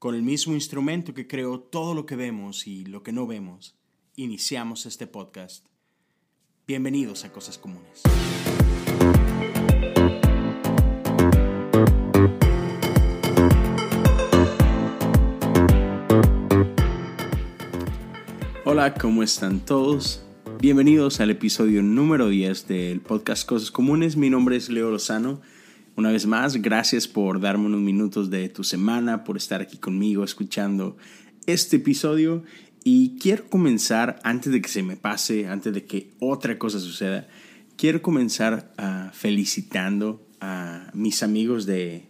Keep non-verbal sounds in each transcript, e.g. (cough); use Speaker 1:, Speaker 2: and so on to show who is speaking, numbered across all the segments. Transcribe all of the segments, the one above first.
Speaker 1: con el mismo instrumento que creó todo lo que vemos y lo que no vemos, iniciamos este podcast. Bienvenidos a Cosas Comunes. Hola, ¿cómo están todos? Bienvenidos al episodio número 10 del podcast Cosas Comunes. Mi nombre es Leo Lozano. Una vez más, gracias por darme unos minutos de tu semana, por estar aquí conmigo escuchando este episodio. Y quiero comenzar, antes de que se me pase, antes de que otra cosa suceda, quiero comenzar uh, felicitando a mis amigos de,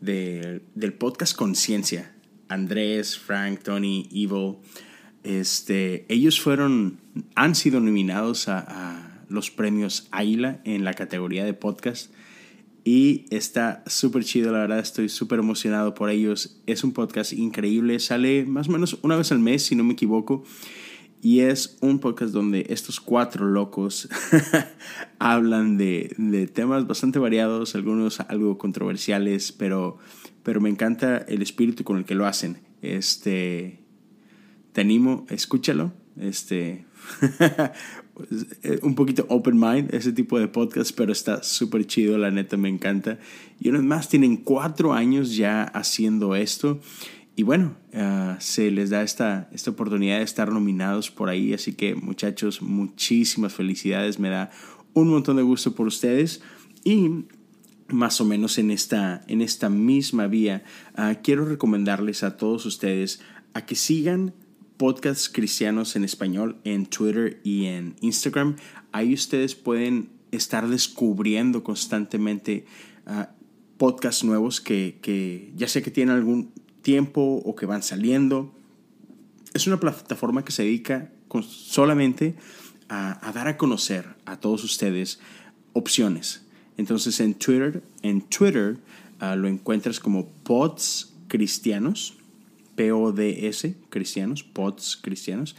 Speaker 1: de, del podcast Conciencia, Andrés, Frank, Tony, Evil. Este, ellos fueron, han sido nominados a, a los premios Águila en la categoría de podcast. Y está súper chido, la verdad, estoy súper emocionado por ellos. Es un podcast increíble, sale más o menos una vez al mes, si no me equivoco. Y es un podcast donde estos cuatro locos (laughs) hablan de, de, temas bastante variados, algunos algo controversiales, pero, pero me encanta el espíritu con el que lo hacen. Este, te animo, escúchalo. Este, (laughs) un poquito open mind, ese tipo de podcast, pero está súper chido, la neta me encanta. Y una más, tienen cuatro años ya haciendo esto. Y bueno, uh, se les da esta, esta oportunidad de estar nominados por ahí. Así que muchachos, muchísimas felicidades. Me da un montón de gusto por ustedes. Y más o menos en esta, en esta misma vía, uh, quiero recomendarles a todos ustedes a que sigan podcasts cristianos en español en Twitter y en Instagram. Ahí ustedes pueden estar descubriendo constantemente uh, podcasts nuevos que, que, ya sea que tienen algún tiempo o que van saliendo. Es una plataforma que se dedica solamente a, dar a conocer a todos ustedes opciones. Entonces en Twitter, en Twitter uh, lo encuentras como Pods Cristianos P-O-D-S, cristianos, pods cristianos.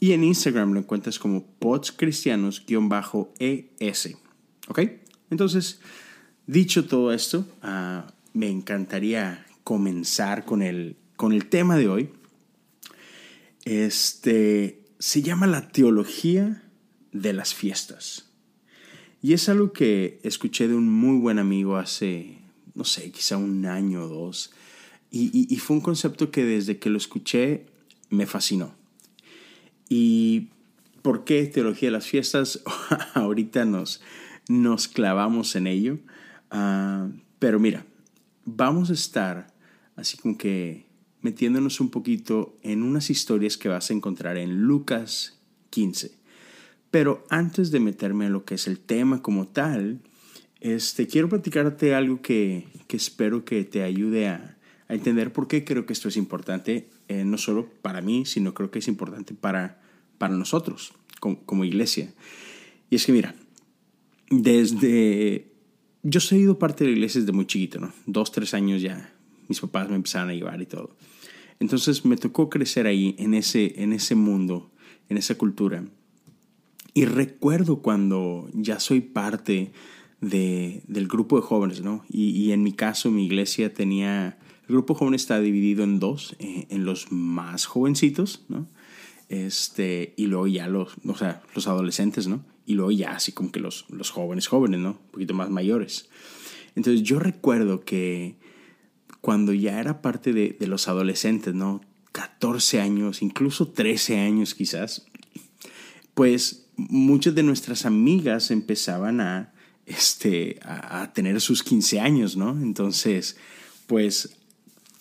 Speaker 1: Y en Instagram lo encuentras como pods cristianos-es. ¿Ok? Entonces, dicho todo esto, uh, me encantaría comenzar con el, con el tema de hoy. Este se llama la teología de las fiestas. Y es algo que escuché de un muy buen amigo hace, no sé, quizá un año o dos y, fue un concepto que desde que lo escuché me fascinó. ¿Y por qué teología de las fiestas? (laughs) Ahorita nos, nos clavamos en ello. Uh, pero mira, vamos a estar así como que metiéndonos un poquito en unas historias que vas a encontrar en Lucas 15. Pero antes de meterme en lo que es el tema como tal, este, quiero platicarte algo que, que espero que te ayude a, a entender por qué creo que esto es importante, eh, no solo para mí, sino creo que es importante para, para nosotros como, como iglesia. Y es que mira, desde... Yo he ido parte de la iglesia desde muy chiquito, ¿no? Dos, tres años ya. Mis papás me empezaron a llevar y todo. Entonces me tocó crecer ahí, en ese, en ese mundo, en esa cultura. Y recuerdo cuando ya soy parte de, del grupo de jóvenes, ¿no? Y, y, en mi caso, mi iglesia tenía el grupo joven está dividido en dos, eh, en los más jovencitos, ¿no? Este, y luego ya los, o sea, los adolescentes, ¿no? Y luego ya así como que los, los jóvenes jóvenes, ¿no? Un poquito más mayores. Entonces yo recuerdo que cuando ya era parte de, de los adolescentes, ¿no? 14 años, incluso 13 años quizás, pues muchas de nuestras amigas empezaban a, este, a, a tener sus 15 años, ¿no? Entonces, pues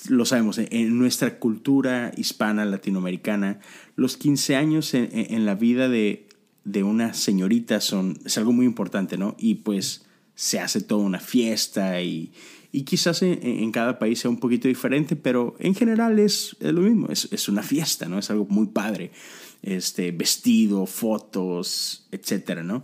Speaker 1: lo sabemos, en nuestra cultura hispana, latinoamericana, los 15 años en, en la vida de, de, una señorita son, es algo muy importante, ¿no? Y pues se hace toda una fiesta y, Y quizás en, cada país sea un poquito diferente, pero en general es, lo mismo, es, es, una fiesta, ¿no? Es algo muy padre. Este, vestido, fotos, etcétera, ¿no?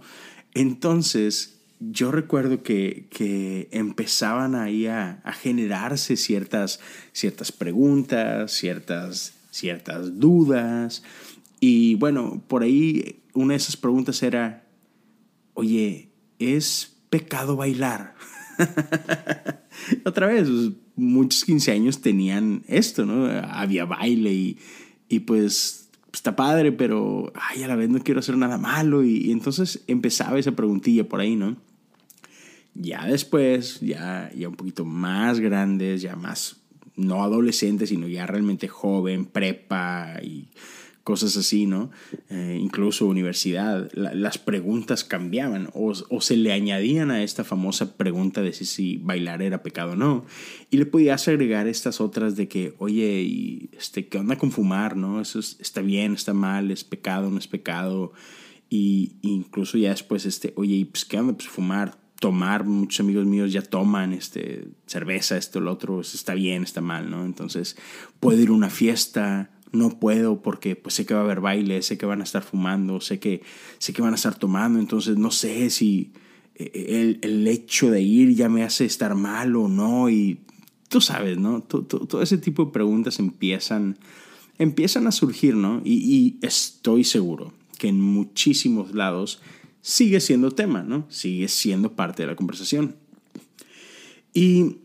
Speaker 1: Entonces, yo recuerdo que, que empezaban ahí a, a, generarse ciertas, ciertas preguntas, ciertas, ciertas dudas. Y bueno, por ahí una de esas preguntas era, oye, ¿es pecado bailar? (laughs) Otra vez, pues, muchos 15 años tenían esto, ¿no? Había baile y, y pues está padre, pero ay, a la vez no quiero hacer nada malo. Y, entonces empezaba esa preguntilla por ahí, ¿no? Ya después, ya, ya un poquito más grandes, ya más, no adolescentes, sino ya realmente joven, prepa y cosas así, ¿no? Eh, incluso universidad, las preguntas cambiaban o, se le añadían a esta famosa pregunta de si, bailar era pecado o no. Y le podías agregar estas otras de que, oye, y este, ¿qué onda con fumar, no? Eso está bien, está mal, es pecado, no es pecado. Y incluso ya después, este, oye, pues qué onda, pues fumar, tomar, muchos amigos míos ya toman este, cerveza, esto, lo otro, está bien, está mal, ¿no? Entonces, puedo ir a una fiesta, no puedo porque pues sé que va a haber baile, sé que van a estar fumando, sé que, sé que van a estar tomando, entonces no sé si eh, el, el hecho de ir ya me hace estar mal o no y tú sabes, ¿no? Todo, ese tipo de preguntas empiezan, empiezan a surgir, ¿no? Y estoy seguro que en muchísimos lados sigue siendo tema, ¿no? Sigue siendo parte de la conversación. Y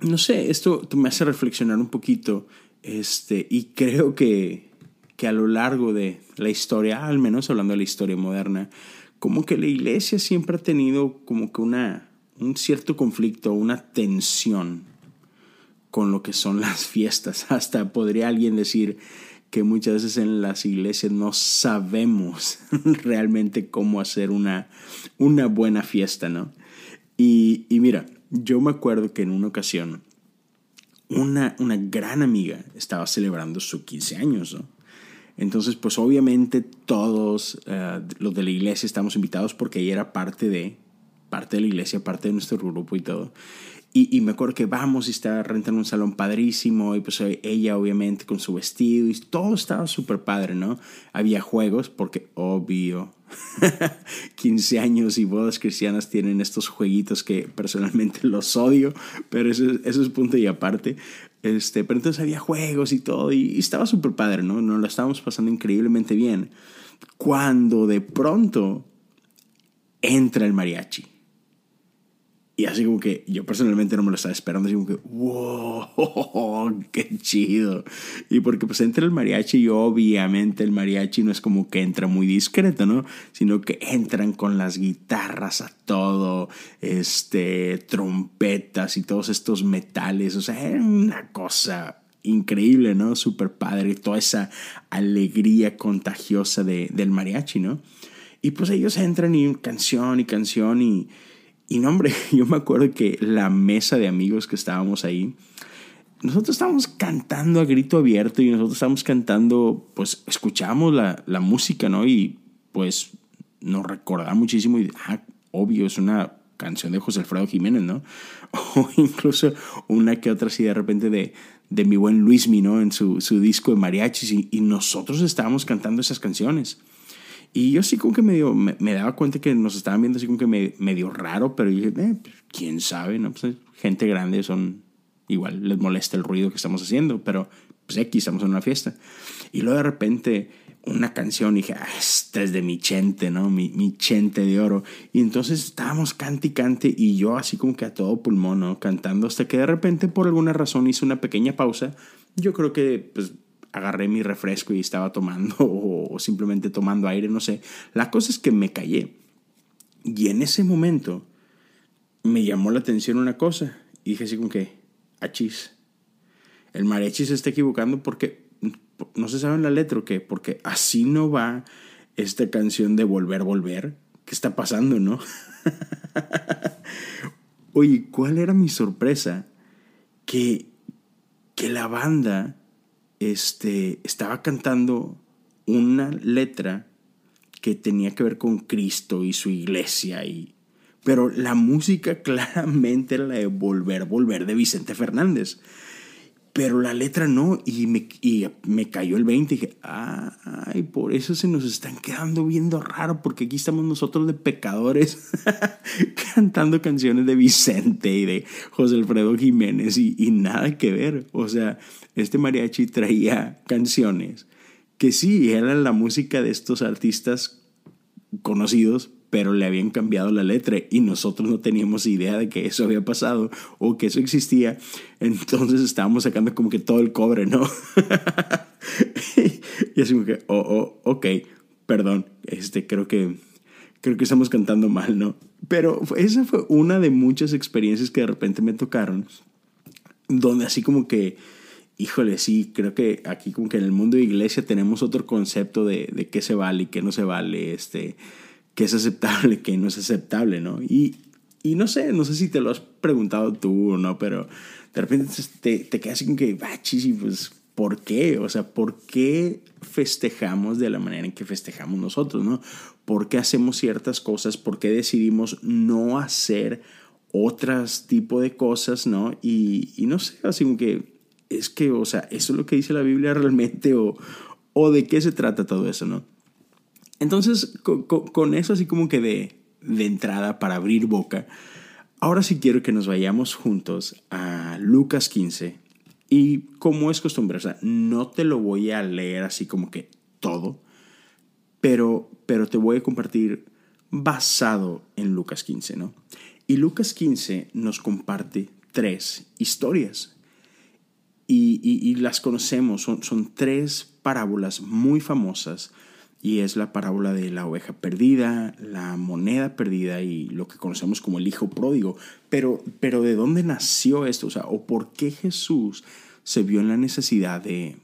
Speaker 1: no sé, esto me hace reflexionar un poquito este, y creo que, que a lo largo de la historia, al menos hablando de la historia moderna, como que la iglesia siempre ha tenido como que una, un cierto conflicto, una tensión con lo que son las fiestas. (laughs) Hasta podría alguien decir que muchas veces en las iglesias no sabemos (laughs) realmente cómo hacer una, una buena fiesta, ¿no? Y, y mira, yo me acuerdo que en una ocasión una, una gran amiga estaba celebrando su 15 años, ¿no? Entonces, pues obviamente todos uh, los de la iglesia estamos invitados porque ella era parte de, parte de la iglesia, parte de nuestro grupo y todo. Y, y, me acuerdo que vamos y está rentando un salón padrísimo y pues ella obviamente con su vestido y todo estaba súper padre, ¿no? Había juegos porque obvio, (laughs) 15 años y bodas cristianas tienen estos jueguitos que personalmente los odio, pero eso, eso es punto y aparte. Este, pero entonces había juegos y todo y, y estaba súper padre, ¿no? Nos lo estábamos pasando increíblemente bien. Cuando de pronto entra el mariachi y así como que yo personalmente no me lo estaba esperando, así como que, wow, (laughs) qué chido. Y porque pues entra el mariachi y obviamente el mariachi no es como que entra muy discreto, ¿no? Sino que entran con las guitarras a todo, este, trompetas y todos estos metales, o sea, era una cosa increíble, ¿no? Súper padre, toda esa alegría contagiosa de, del mariachi, ¿no? Y pues ellos entran y canción y canción y y no, hombre, (laughs) yo me acuerdo que la mesa de amigos que estábamos ahí, nosotros estábamos cantando a grito abierto y nosotros estábamos cantando, pues escuchamos la, la música, ¿no? Y pues nos recordaba muchísimo y, ah, obvio, es una canción de José Alfredo Jiménez, ¿no? (laughs) O incluso una que otra así de repente de, de mi buen Luismi, ¿no? En su, su disco de mariachis y, y nosotros estábamos cantando esas canciones. Y yo sí como que medio, me, me, daba cuenta que nos estaban viendo así como que me, medio raro, pero dije, eh, pues, quién sabe, ¿no? Pues gente grande son, igual les molesta el ruido que estamos haciendo, pero pues aquí estamos en una fiesta. Y luego de repente una canción dije, ah, esta es de mi chente, ¿no? Mi, mi chente de oro. Y entonces estábamos cante y cante y yo así como que a todo pulmón, ¿no? Cantando hasta que de repente por alguna razón hice una pequeña pausa. Yo creo que pues agarré mi refresco y estaba tomando (laughs) o simplemente tomando aire, no sé. La cosa es que me callé. Y en ese momento me llamó la atención una cosa y dije así como que, achis, el mariachi se está equivocando porque no se sabe la letra o qué, porque así no va esta canción de volver, volver. ¿Qué está pasando, no? (laughs) Oye, ¿cuál era mi sorpresa? Que, que la banda este, estaba cantando una letra que tenía que ver con Cristo y su iglesia y Pero la música (laughs) claramente era la de Volver, Volver de Vicente Fernández. Pero la letra no, y me, y me cayó el 20 y dije, ay, por eso se nos están quedando viendo raro, porque aquí estamos nosotros de pecadores (laughs) cantando canciones de Vicente y de José Alfredo Jiménez y, y nada que ver. O sea, este mariachi traía canciones que sí, eran la música de estos artistas conocidos, pero le habían cambiado la letra y nosotros no teníamos idea de que eso había pasado o que eso existía. Entonces estábamos sacando como que todo el cobre, ¿no? (laughs) y así como que, oh, oh, ok, perdón, este, creo que, creo que estamos cantando mal, ¿no? Pero esa fue una de muchas experiencias que de repente me tocaron, donde así como que, híjole, sí, creo que aquí como que en el mundo de iglesia tenemos otro concepto de, de qué se vale y qué no se vale, este qué es aceptable, qué no es aceptable, ¿no? Y, y no sé, no sé si te lo has preguntado tú o no, pero de repente te, te quedas como que, ah, chisi, pues, ¿por qué? O sea, ¿por qué festejamos de la manera en que festejamos nosotros, ¿no? ¿Por qué hacemos ciertas cosas? ¿Por qué decidimos no hacer otras tipo de cosas, ¿no? Y, y no sé, así como que es que, o sea, ¿eso es lo que dice la Biblia realmente o, o de qué se trata todo eso, ¿no? Entonces, con, eso así como que de, entrada para abrir boca, ahora sí quiero que nos vayamos juntos a Lucas 15. Y como es costumbre, no te lo voy a leer así como que todo, pero, pero te voy a compartir basado en Lucas 15, ¿no? Y Lucas 15 nos comparte tres historias. Y, y, las conocemos, son, son tres parábolas muy famosas y es la parábola de la oveja perdida, la moneda perdida y lo que conocemos como el hijo pródigo. Pero, pero ¿de dónde nació esto? O sea, ¿o por qué Jesús se vio en la necesidad de,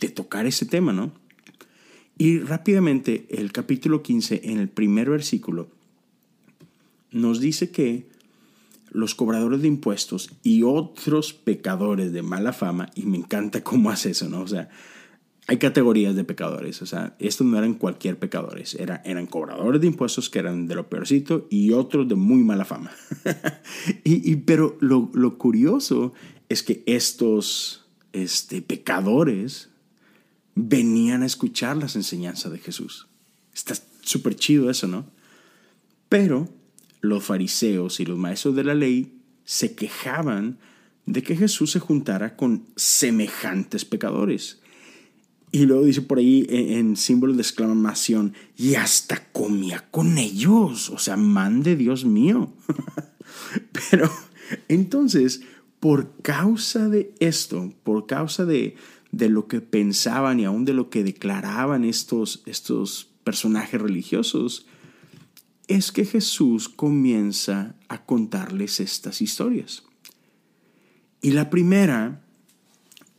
Speaker 1: de tocar ese tema, no? Y rápidamente, el capítulo 15, en el primer versículo, nos dice que los cobradores de impuestos y otros pecadores de mala fama, y me encanta cómo hace eso, ¿no? O sea, hay categorías de pecadores, o sea, estos no eran cualquier pecadores, Era, eran cobradores de impuestos que eran de lo peorcito y otros de muy mala fama. (laughs) y, pero lo, lo, curioso es que estos este, pecadores venían a escuchar las enseñanzas de Jesús. Está súper chido eso, ¿no? Pero los fariseos y los maestros de la ley se quejaban de que Jesús se juntara con semejantes pecadores y luego dice por ahí en, símbolo de exclamación, y hasta comía con ellos. O sea, man de Dios mío. (laughs) Pero entonces, por causa de esto, por causa de, de lo que pensaban y aún de lo que declaraban estos, estos personajes religiosos, es que Jesús comienza a contarles estas historias. Y la primera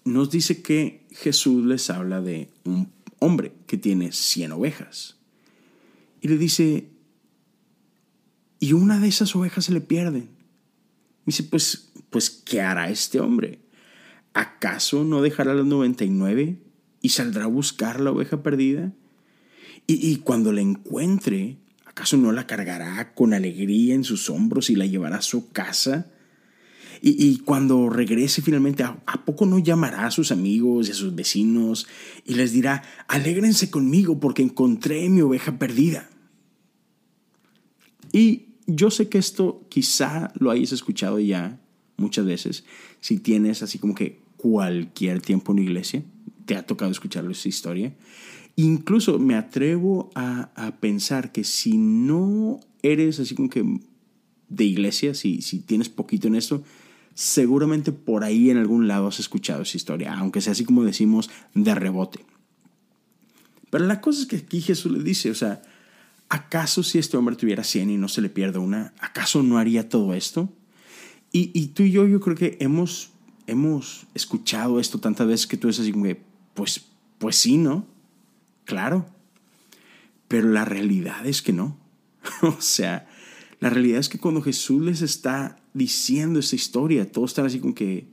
Speaker 1: nos dice que Jesús les habla de un hombre que tiene 100 ovejas. Y le dice, y una de esas ovejas se le pierde. dice, pues, pues, ¿qué hará este hombre? ¿Acaso no dejará las 99 y saldrá a buscar la oveja perdida? Y, y cuando la encuentre, ¿acaso no la cargará con alegría en sus hombros y la llevará a su casa? Y, cuando regrese finalmente, ¿a, poco no llamará a sus amigos y a sus vecinos y les dirá, alégrense conmigo porque encontré mi oveja perdida? Y yo sé que esto quizá lo hayas escuchado ya muchas veces, si tienes así como que cualquier tiempo en iglesia, te ha tocado escuchar esa historia. Incluso me atrevo a, a, pensar que si no eres así como que de iglesia, si, si tienes poquito en esto, seguramente por ahí en algún lado has escuchado esa historia, aunque sea así como decimos de rebote. Pero la cosa es que aquí Jesús le dice, o sea, ¿acaso si este hombre tuviera 100 y no se le pierde una, ¿acaso no haría todo esto? Y, y tú y yo yo creo que hemos, hemos escuchado esto tantas veces que tú dices así como pues, pues sí, ¿no? Claro. Pero la realidad es que no. (laughs) o sea, la realidad es que cuando Jesús les está diciendo esa historia, todos están así como que,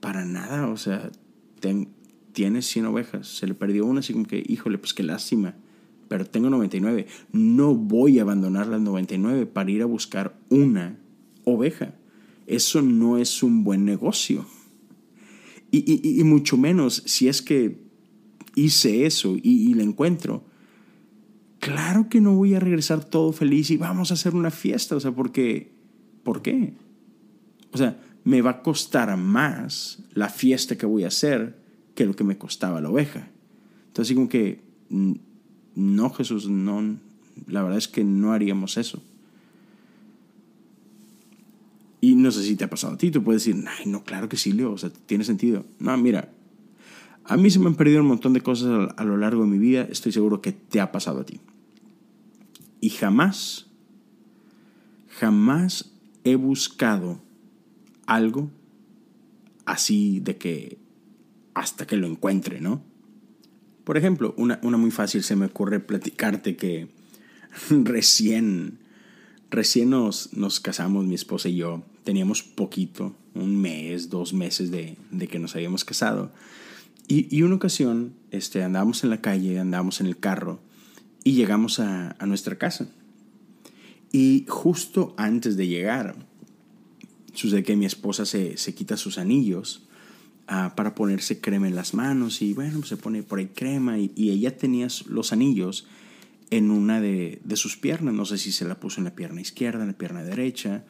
Speaker 1: para nada, o sea, tienes 100 ovejas, se le perdió una, así como que, híjole, pues qué lástima, pero tengo 99. No voy a abandonar las 99 para ir a buscar una oveja. Eso no es un buen negocio. Y, mucho menos si es que hice eso y, y la encuentro. Claro que no voy a regresar todo feliz y vamos a hacer una fiesta. O sea, porque, ¿por qué? O sea, me va a costar más la fiesta que voy a hacer que lo que me costaba la oveja. Entonces, como que, no, Jesús, no, la verdad es que no haríamos eso. Y no sé si te ha pasado a ti, tú puedes decir, ay, no, claro que sí, Leo, o sea, tiene sentido. No, mira, a mí se me han perdido un montón de cosas a lo largo de mi vida, estoy seguro que te ha pasado a ti. Y jamás, jamás he buscado algo así de que hasta que lo encuentre, ¿no? Por ejemplo, una, muy fácil se me ocurre platicarte que (laughs) recién, recién nos, nos casamos, mi esposa y yo, teníamos poquito, un mes, dos meses de, de que nos habíamos casado. Y, una ocasión este, andábamos en la calle, andábamos en el carro y llegamos a, nuestra casa. Y justo antes de llegar, sucede que mi esposa se, se quita sus anillos uh, para ponerse crema en las manos y bueno, se pone por ahí crema y, y ella tenía los anillos en una de, de, sus piernas, no sé si se la puso en la pierna izquierda, en la pierna derecha,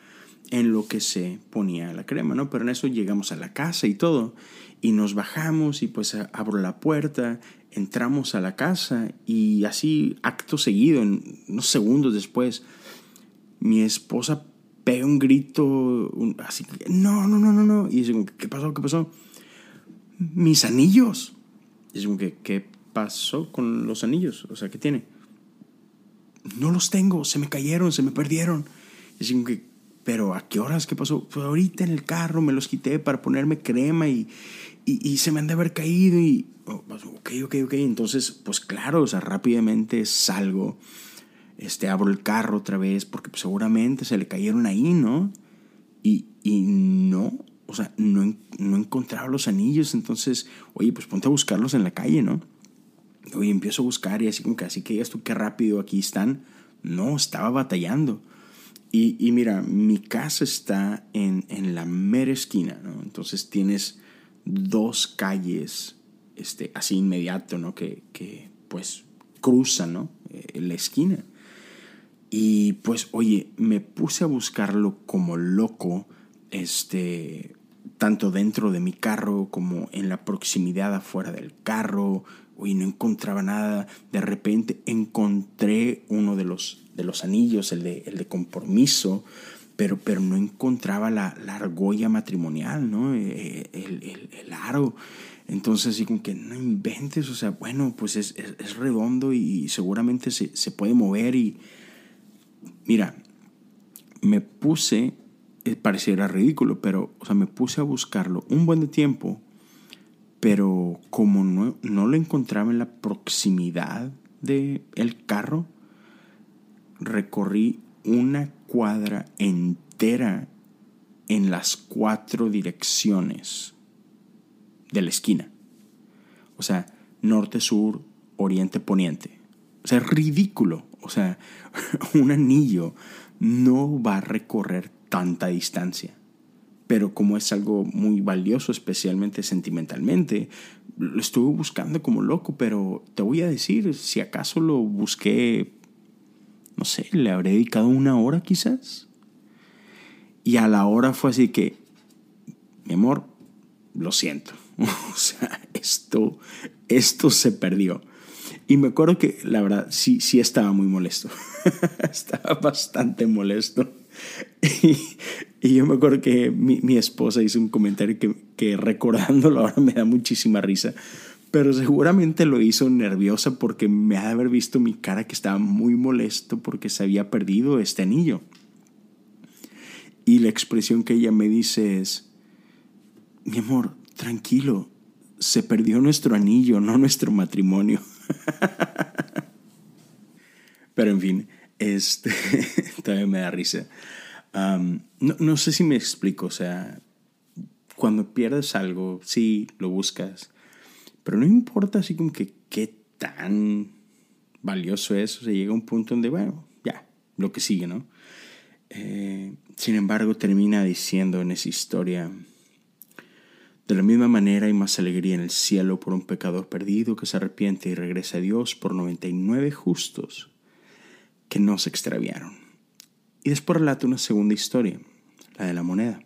Speaker 1: en lo que se ponía la crema, ¿no? Pero en eso llegamos a la casa y todo, y nos bajamos y pues abro la puerta, entramos a la casa y así acto seguido, en unos segundos después, mi esposa pega un grito, así, no, no, no, no, no. Y dice, ¿qué pasó? ¿Qué pasó? Mis anillos. Y dice, ¿qué pasó con los anillos? O sea, ¿qué tiene? No los tengo, se me cayeron, se me perdieron. Y dice, pero ¿a qué horas? ¿Qué pasó? Pues ahorita en el carro me los quité para ponerme crema y, y, se me han de haber caído y, oh, pues, ok, ok, ok. Entonces, pues claro, o sea, rápidamente salgo este, abro el carro otra vez, porque pues, seguramente se le cayeron ahí, ¿no? Y, y no, o sea, no, no encontraba los anillos, entonces, oye, pues ponte a buscarlos en la calle, ¿no? Oye, empiezo a buscar y así como que así que esto, qué rápido aquí están. No, estaba batallando. Y, mira, mi casa está en, en, la mera esquina, ¿no? Entonces tienes dos calles este, así inmediato, ¿no? Que, que pues cruzan, ¿no? Eh, la esquina. Y pues, oye, me puse a buscarlo como loco, este, tanto dentro de mi carro como en la proximidad afuera del carro. Oye, no encontraba nada. De repente encontré uno de los, de los anillos, el de, el de compromiso, pero, pero no encontraba la, la argolla matrimonial, ¿no? Eh, el, el, el, aro. Entonces, así como que no inventes, o sea, bueno, pues es, es, es redondo y seguramente se, se puede mover y Mira, me puse, eh, pareciera ridículo, pero, o sea, me puse a buscarlo un buen de tiempo, pero como no, no lo encontraba en la proximidad del el carro, recorrí una cuadra entera en las cuatro direcciones de la esquina. O sea, norte, sur, oriente, poniente. O sea, ridículo. O sea, (laughs) un anillo no va a recorrer tanta distancia. Pero como es algo muy valioso, especialmente sentimentalmente, lo estuve buscando como loco, pero te voy a decir, si acaso lo busqué, no sé, le habré dedicado una hora quizás. Y a la hora fue así que, mi amor, lo siento. (laughs) o sea, esto, esto se perdió. Y me acuerdo que la verdad sí, sí estaba muy molesto. (laughs) estaba bastante molesto. Y, yo me acuerdo que mi, mi esposa hizo un comentario que, que, recordándolo ahora me da muchísima risa. Pero seguramente lo hizo nerviosa porque me ha de haber visto mi cara que estaba muy molesto porque se había perdido este anillo. Y la expresión que ella me dice es, mi amor, tranquilo, se perdió nuestro anillo, no nuestro matrimonio. (laughs) Pero en fin, este, (laughs) también me da risa. No, no, sé si me explico, o sea, cuando pierdes algo, sí, lo buscas, pero no importa así como que qué tan valioso eso, se llega a un punto donde, bueno, ya, lo que sigue, ¿no? Eh, sin embargo, termina diciendo en esa historia, de la misma manera hay más alegría en el cielo por un pecador perdido que se arrepiente y regresa a Dios por 99 justos que no se extraviaron. Y después relata una segunda historia, la de la moneda.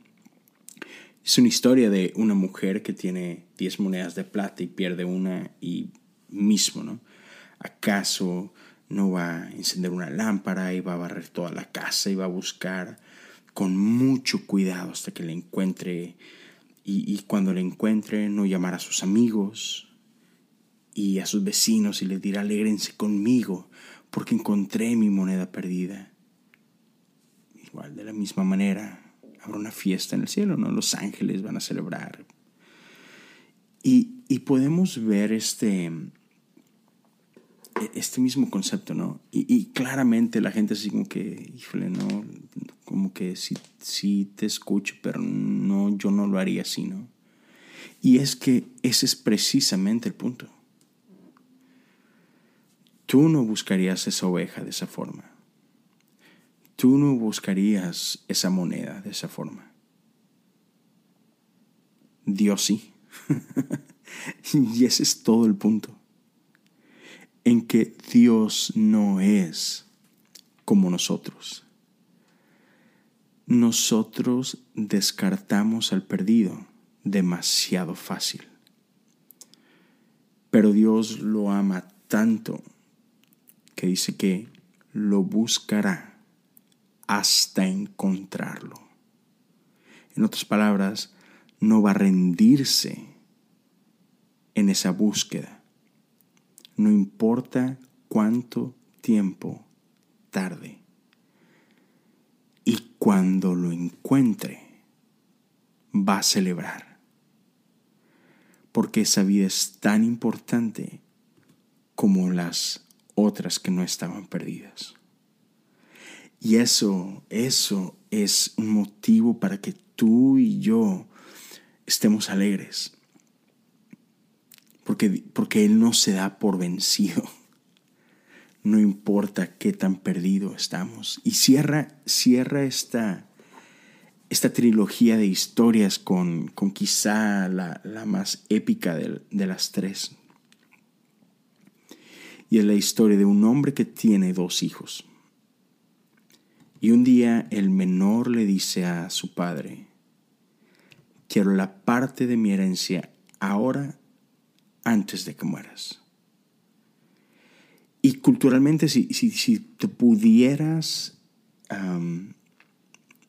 Speaker 1: Es una historia de una mujer que tiene 10 monedas de plata y pierde una y mismo, ¿no? ¿Acaso no va a encender una lámpara y va a barrer toda la casa y va a buscar con mucho cuidado hasta que la encuentre y, cuando la encuentre no llamar a sus amigos y a sus vecinos y les dirá alégrense conmigo porque encontré mi moneda perdida? Igual de la misma manera habrá una fiesta en el cielo, ¿no? Los ángeles van a celebrar. Y, y podemos ver este, este mismo concepto, ¿no? Y, claramente la gente así como que, híjole, no, como que sí, sí te escucho, pero no, yo no lo haría así, ¿no? Y es que ese es precisamente el punto. Tú no buscarías esa oveja de esa forma. Tú no buscarías esa moneda de esa forma. Dios sí. (laughs) y ese es todo el punto. En que Dios no es como nosotros. Nosotros descartamos al perdido demasiado fácil. Pero Dios lo ama tanto que dice que lo buscará hasta encontrarlo. En otras palabras, no va a rendirse en esa búsqueda. No importa cuánto tiempo tarde. Y cuando lo encuentre, va a celebrar. Porque esa vida es tan importante como las otras que no estaban perdidas. Y eso, eso es un motivo para que tú y yo estemos alegres. Porque, porque Él no se da por vencido. (laughs) No importa qué tan perdido estamos. Y cierra, cierra esta, esta trilogía de historias con, con quizá la, la más épica de, de las tres. Y es la historia de un hombre que tiene dos hijos. Y un día el menor le dice a su padre, quiero la parte de mi herencia ahora antes de que mueras. Y culturalmente, si, si, te pudieras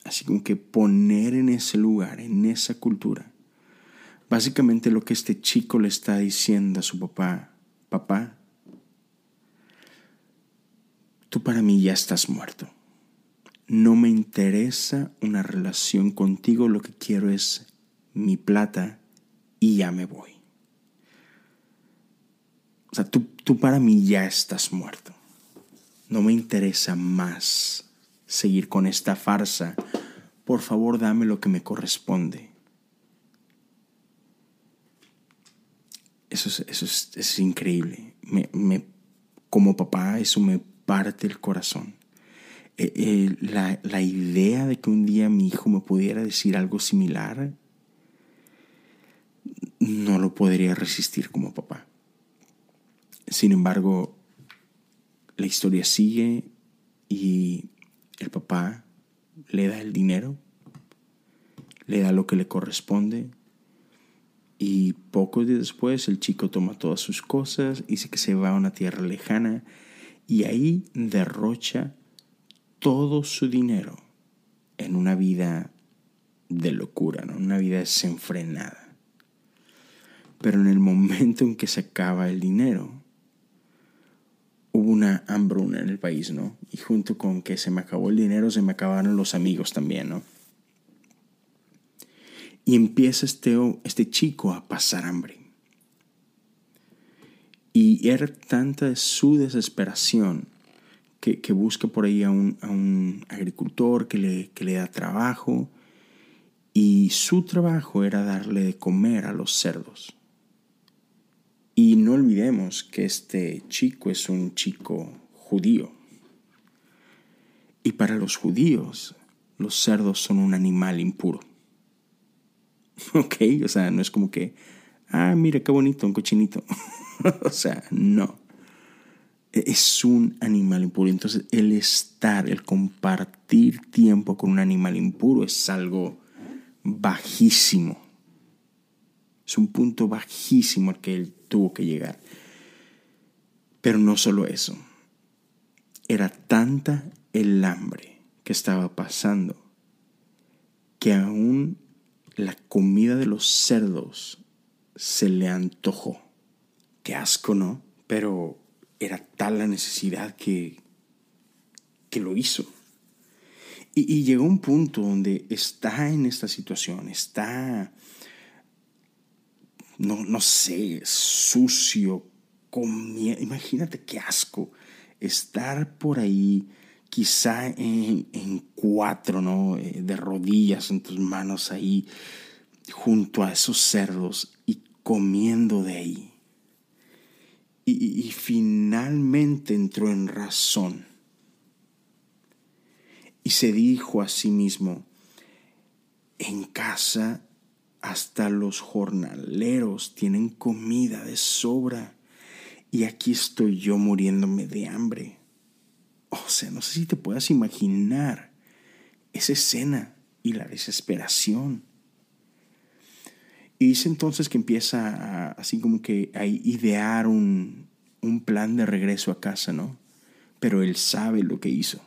Speaker 1: así como que poner en ese lugar, en esa cultura, básicamente lo que este chico le está diciendo a su papá, papá, tú para mí ya estás muerto no me interesa una relación contigo, lo que quiero es mi plata y ya me voy. O sea, tú, tú para mí ya estás muerto. No me interesa más seguir con esta farsa. Por favor, dame lo que me corresponde. Eso es, eso es, increíble. me, como papá, eso me parte el corazón. Eh, eh, la, la idea de que un día mi hijo me pudiera decir algo similar, no lo podría resistir como papá. Sin embargo, la historia sigue y el papá le da el dinero, le da lo que le corresponde y pocos días después el chico toma todas sus cosas, dice que se va a una tierra lejana y ahí derrocha todo su dinero en una vida de locura, ¿no? una vida desenfrenada. Pero en el momento en que se acaba el dinero, hubo una hambruna en el país, ¿no? Y junto con que se me acabó el dinero, se me acabaron los amigos también, ¿no? Y empieza este, este chico a pasar hambre. Y era tanta su desesperación que, busca por ahí a un, agricultor que le, que le da trabajo y su trabajo era darle de comer a los cerdos. Y no olvidemos que este chico es un chico judío. Y para los judíos, los cerdos son un animal impuro. (laughs) ¿Ok? O sea, no es como que, ah, mira qué bonito, un cochinito. (laughs) o sea, no. Es un animal impuro. Entonces, el estar, el compartir tiempo con un animal impuro es algo bajísimo. Es un punto bajísimo al que él tuvo que llegar. Pero no solo eso. Era tanta el hambre que estaba pasando que aún la comida de los cerdos se le antojó. Qué asco, ¿no? Pero era tal la necesidad que, que lo hizo. Y, y, llegó un punto donde está en esta situación, está, no, no sé, sucio, comiendo. Imagínate qué asco estar por ahí quizá en, cuatro, ¿no? Eh, de rodillas en tus manos ahí, junto a esos cerdos y comiendo de ahí. Y, finalmente entró en razón. Y se dijo a sí mismo, en casa hasta los jornaleros tienen comida de sobra y aquí estoy yo muriéndome de hambre. O sea, no sé si te puedas imaginar esa escena y la desesperación. Y dice entonces que empieza así como que a idear un, un plan de regreso a casa, ¿no? Pero él sabe lo que hizo.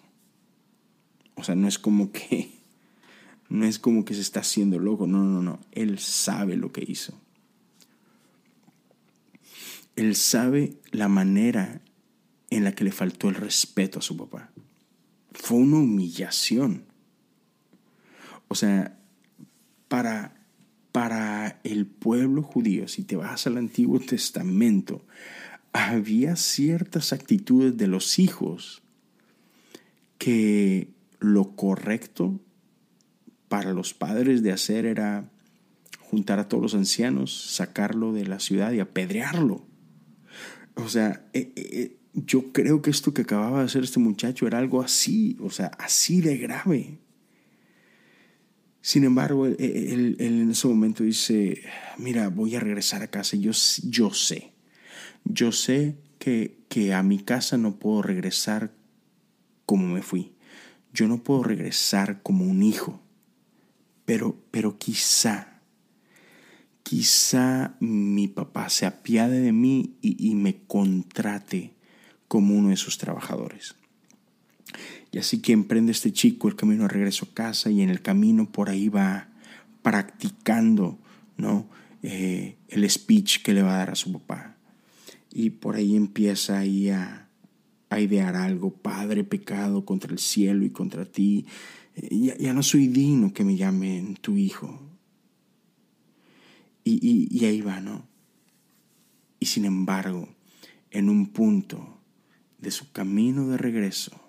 Speaker 1: O sea, no es como que (laughs) no es como que se está haciendo loco, no, no, no, él sabe lo que hizo. Él sabe la manera en la que le faltó el respeto a su papá. Fue una humillación. O sea, para, para el pueblo judío, si te vas al Antiguo Testamento, había ciertas actitudes de los hijos que lo correcto para los padres de hacer era juntar a todos los ancianos, sacarlo de la ciudad y apedrearlo. O sea, eh, eh, yo creo que esto que acababa de hacer este muchacho era algo así, o sea, así de grave. Sin embargo, él, en ese momento dice, mira, voy a regresar a casa. Yo, yo sé, yo sé que, que a mi casa no puedo regresar como me fui. Yo no puedo regresar como un hijo. Pero, pero quizá quizá mi papá se apiade de mí y, y, me contrate como uno de sus trabajadores. Y así que emprende este chico el camino de regreso a casa y en el camino por ahí va practicando ¿no? Eh, el speech que le va a dar a su papá. Y por ahí empieza ahí a, idear algo, Padre, pecado contra el cielo y contra ti. Eh, ya, ya, no soy digno que me llamen tu hijo. Y, y, y ahí va, ¿no? Y sin embargo, en un punto de su camino de regreso,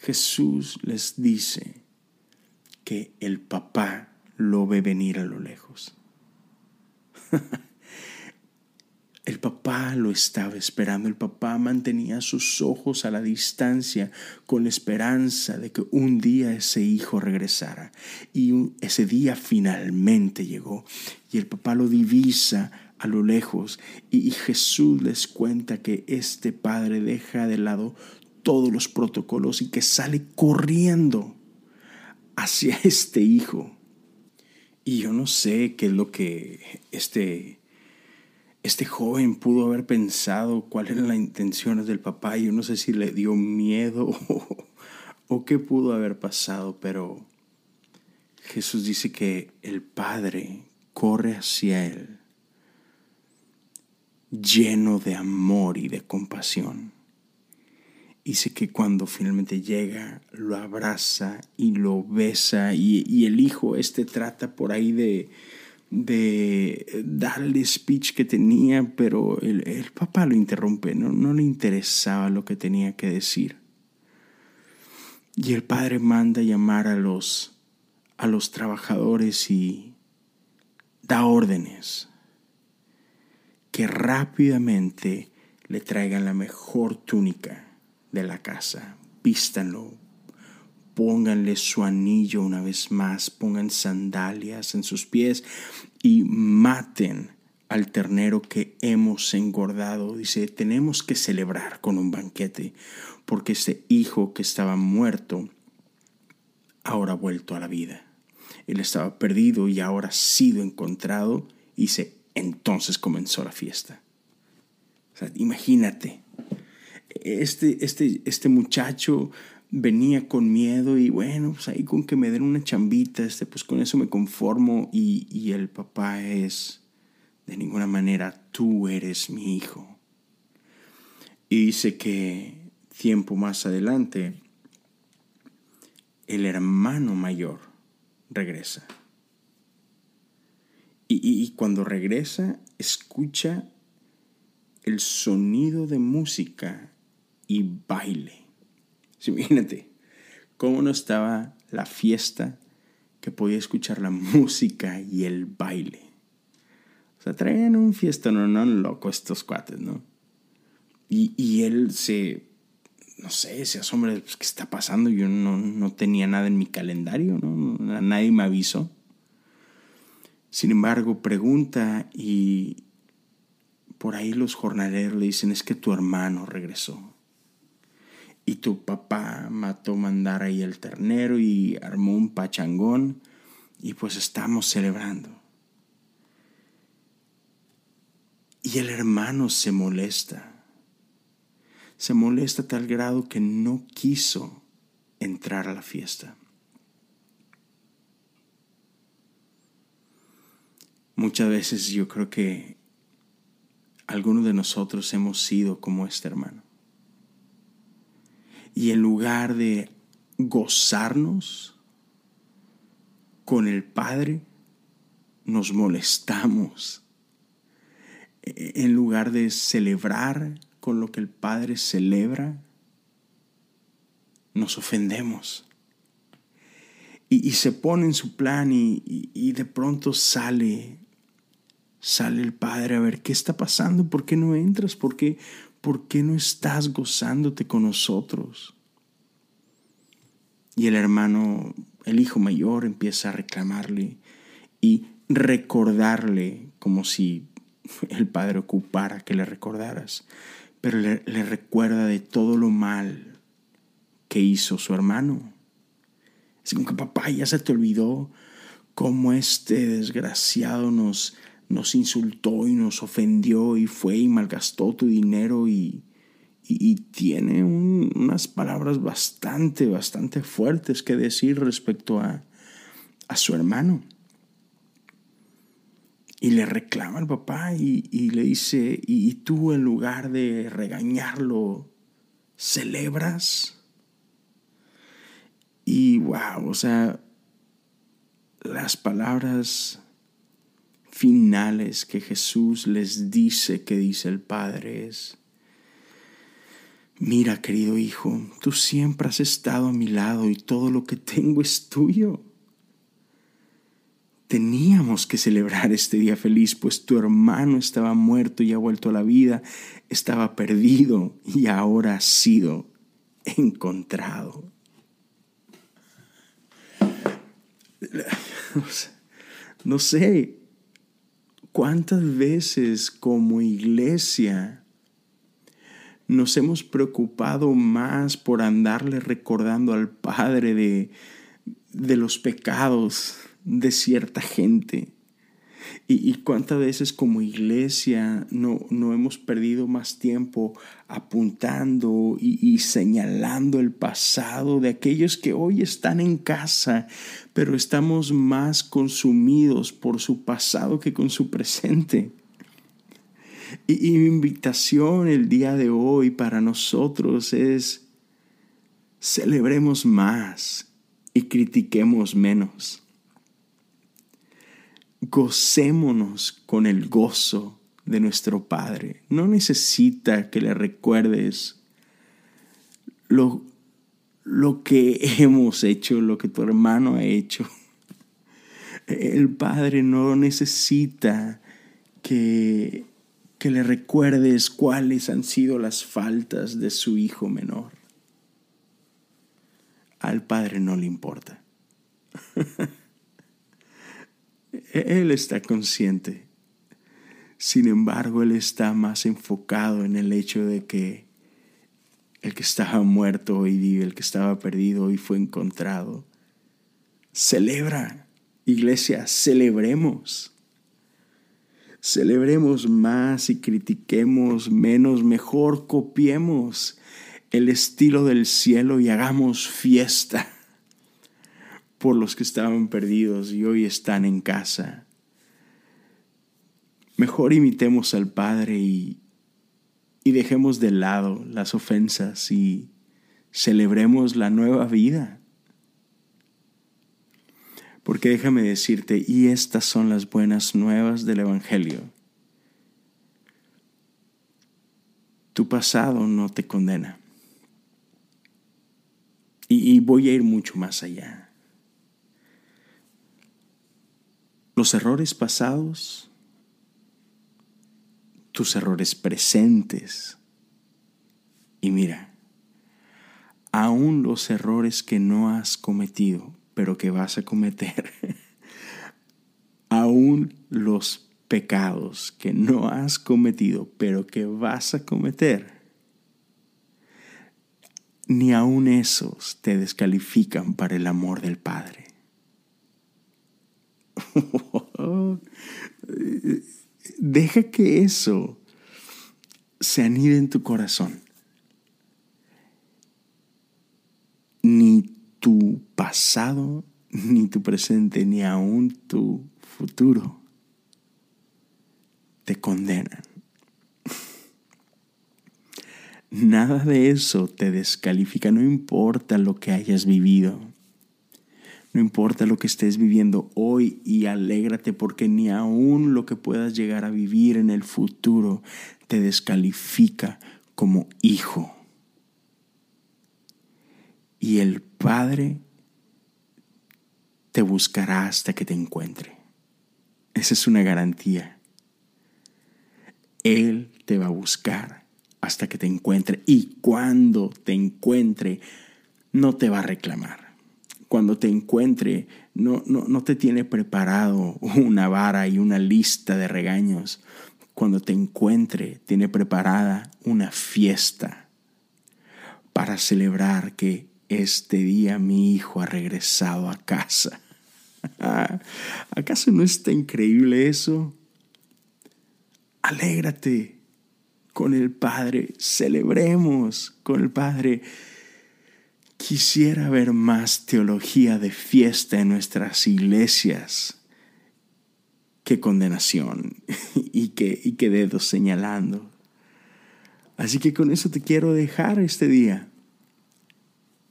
Speaker 1: Jesús les dice que el papá lo ve venir a lo lejos. (laughs) El papá lo estaba esperando, el papá mantenía sus ojos a la distancia con la esperanza de que un día ese hijo regresara. Y ese día finalmente llegó y el papá lo divisa a lo lejos y, Jesús les cuenta que este padre deja de lado todos los protocolos y que sale corriendo hacia (laughs) este hijo. Y yo no sé qué es lo que este, este joven pudo haber pensado, cuáles eran las intenciones del papá. Yo no sé si le dio miedo (laughs) o, o qué pudo haber pasado, pero Jesús dice que el padre corre hacia él lleno de amor y de compasión. Dice que cuando finalmente llega, lo abraza y lo besa y, el hijo este trata por ahí de, de darle speech que tenía, pero el, el papá lo interrumpe, no, no le interesaba lo que tenía que decir. Y el padre manda llamar a los, a los trabajadores y da órdenes que rápidamente le traigan la mejor túnica de la casa. Vístanlo, pónganle su anillo una vez más, pongan sandalias en sus pies y maten al ternero que hemos engordado. Dice, tenemos que celebrar con un banquete, porque este hijo que estaba muerto ahora ha vuelto a la vida. Él estaba perdido y ahora ha sido encontrado. Y dice, entonces comenzó la fiesta. Imagínate, este, este, este muchacho venía con miedo y bueno, pues ahí con que me den una chambita, este, pues con eso me conformo y, y el papá es, de ninguna manera, tú eres mi hijo. Y dice que tiempo más adelante, el hermano mayor regresa. Y, y, cuando regresa, escucha el sonido de música y baile. imagínate cómo no estaba la fiesta que podía escuchar la música y el baile. O sea, traen un fiesta no, no loco estos cuates, ¿no? Y, y él se, no sé, se asombra, pues, ¿qué está pasando? Yo no, no tenía nada en mi calendario, ¿no? Nadie me avisó. Sin embargo, pregunta y por ahí los jornaleros le dicen, es que tu hermano regresó. Y tu papá mató mandar ahí el ternero y armó un pachangón y pues estamos celebrando. Y el hermano se molesta. Se molesta tal grado que no quiso entrar a la fiesta. Muchas veces yo creo que algunos de nosotros hemos sido como este hermano. Y en lugar de gozarnos con el Padre, nos molestamos. En lugar de celebrar con lo que el Padre celebra, nos ofendemos. Y, se pone en su plan y, y de pronto sale Sale el padre a ver qué está pasando, por qué no entras, por qué, por qué no estás gozándote con nosotros. Y el hermano, el hijo mayor, empieza a reclamarle y recordarle como si (laughs) el padre ocupara que le recordaras, pero le, recuerda de todo lo mal que hizo su hermano. Es como que papá ya se te olvidó cómo este desgraciado nos nos insultó y nos ofendió y fue y malgastó tu dinero y, y, tiene unas palabras bastante, bastante fuertes que decir respecto a, a su hermano. Y le reclama al papá y, y le dice, y tú en lugar de regañarlo, celebras. Y wow, o sea, las palabras finales que Jesús les dice que dice el Padre es, mira querido hijo, tú siempre has estado a mi lado y todo lo que tengo es tuyo. Teníamos que celebrar este día feliz, pues tu hermano estaba muerto y ha vuelto a la vida, estaba perdido y ahora ha sido encontrado. (laughs) No sé, ¿Cuántas veces como iglesia nos hemos preocupado más por andarle recordando al Padre de, de los pecados de cierta gente? Y, cuántas veces como iglesia no, no, hemos perdido más tiempo apuntando y, y, señalando el pasado de aquellos que hoy están en casa, pero estamos más consumidos por su pasado que con su presente. Y, y mi invitación el día de hoy para nosotros es celebremos más y critiquemos menos gocémonos con el gozo de nuestro Padre. No necesita que le recuerdes lo, lo que (laughs) hemos hecho, lo que tu hermano ha hecho. El Padre no necesita que, que le recuerdes cuáles han sido las faltas de su hijo menor. Al padre no le importa. (laughs) él está consciente. Sin embargo, él está más enfocado en el hecho de que el que estaba muerto hoy vive, el que estaba perdido hoy fue encontrado. Celebra, iglesia, celebremos. Celebremos más y critiquemos menos, mejor copiemos el estilo del cielo y hagamos fiesta por los que estaban perdidos y hoy están en casa. Mejor imitemos al Padre y, y dejemos de lado las ofensas y celebremos la nueva vida. Porque déjame decirte, y estas son las buenas nuevas del Evangelio. Tu pasado no te condena. Y, y voy a ir mucho más allá. Los errores pasados, tus errores presentes. Y mira, aún los errores que no has cometido pero que vas a cometer. (laughs) aún los pecados que no has cometido, pero que vas a cometer. Ni aún esos te descalifican para el amor del Padre. (laughs) Deja que eso se anide en tu corazón. Ni tu pasado, ni tu presente, ni aún tu futuro te condenan. Nada de eso te descalifica, no importa lo que hayas vivido. No importa lo que estés viviendo hoy y alégrate porque ni aún lo que puedas llegar a vivir en el futuro te descalifica como hijo y el Padre te buscará hasta que te encuentre. Esa es una garantía. Él te va a buscar hasta que te encuentre y cuando te encuentre no te va a reclamar. Cuando te encuentre no, no, no te tiene preparado (laughs) una vara y una lista de regaños. Cuando te encuentre tiene preparada una fiesta para celebrar que este día mi hijo ha regresado a casa. (laughs) ¿Acaso no está increíble eso? Alégrate con el Padre, celebremos con el Padre. Quisiera ver más teología de fiesta en nuestras iglesias que condenación (laughs) y que, dedos señalando. Así que con eso te quiero dejar este día.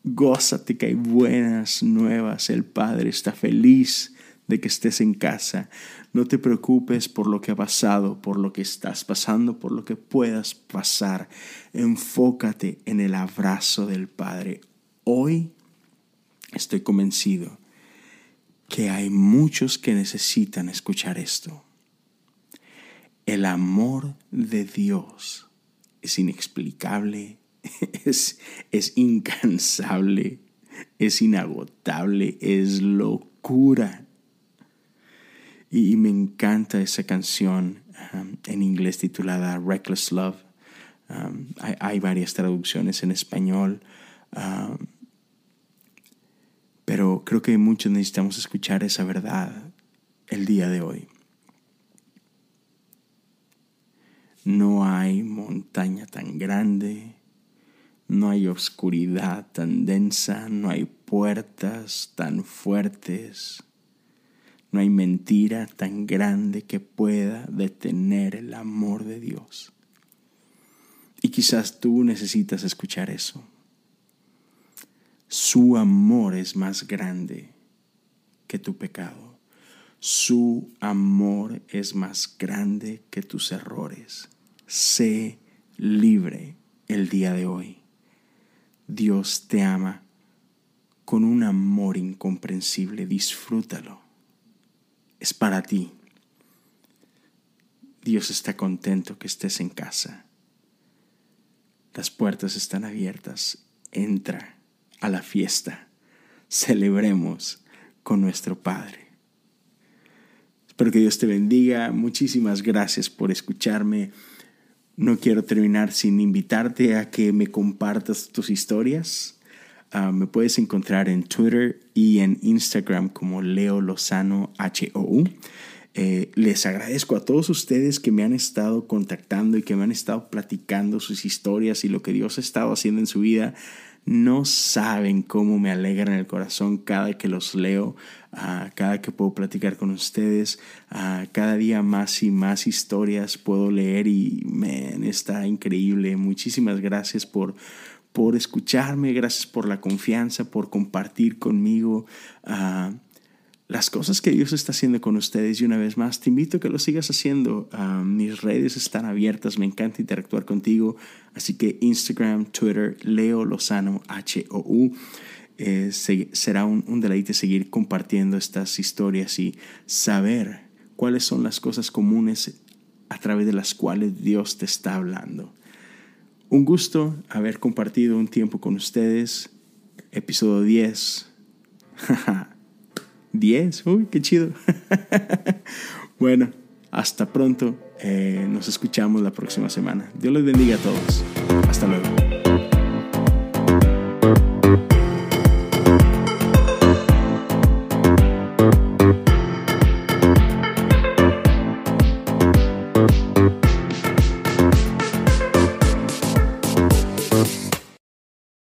Speaker 1: Gózate que hay buenas nuevas. El Padre está feliz de que estés en casa. No te preocupes por lo que ha pasado, por lo que estás pasando, por lo que puedas pasar. Enfócate en el abrazo del Padre. Hoy estoy convencido que hay muchos que necesitan escuchar esto. El amor de Dios es inexplicable, (laughs) es, es incansable, es inagotable, es locura. Y, me encanta esa canción um, en inglés titulada Reckless Love. Um, hay, varias traducciones en español, um, pero creo que muchos necesitamos escuchar esa verdad el día de hoy. No hay montaña tan grande, no hay oscuridad tan densa, no hay puertas tan fuertes, no hay mentira tan grande que pueda detener el amor de Dios. Y quizás tú necesitas escuchar eso. Su amor es más grande que tu pecado. Su amor es más grande que tus errores. Sé libre el día de hoy. Dios te ama con un amor incomprensible. Disfrútalo. Es para ti. Dios está contento que estés en casa. Las puertas están abiertas. Entra a la fiesta. Celebremos con nuestro Padre. Espero que Dios te bendiga. Muchísimas gracias por escucharme. No quiero terminar sin invitarte a que me compartas tus historias. Ah, me puedes encontrar en Twitter y en Instagram como Leo Lozano HOU. Eh, les agradezco a todos ustedes que me han estado contactando y que me han estado platicando sus historias y lo que Dios ha estado haciendo en su vida. No saben cómo me alegran el corazón cada que los leo, uh, cada que puedo platicar con ustedes. Uh, cada día más y más historias puedo leer y está increíble. Muchísimas gracias por, por escucharme, gracias por la confianza, por compartir conmigo. Uh, las cosas que Dios está haciendo con ustedes y una vez más te invito a que lo sigas haciendo. Ah, mis redes están abiertas, me encanta interactuar contigo, así que Instagram, Twitter, Leo Lozano, H-O-U. Eh, será un, un deleite seguir compartiendo estas historias y saber cuáles son las cosas comunes a través de las cuales Dios te está hablando. Un gusto haber compartido un tiempo con ustedes. Episodio 10. (laughs) 10. Uy, qué chido. (laughs) bueno, hasta pronto. Eh, nos escuchamos la próxima semana. Dios les bendiga a todos. Hasta luego.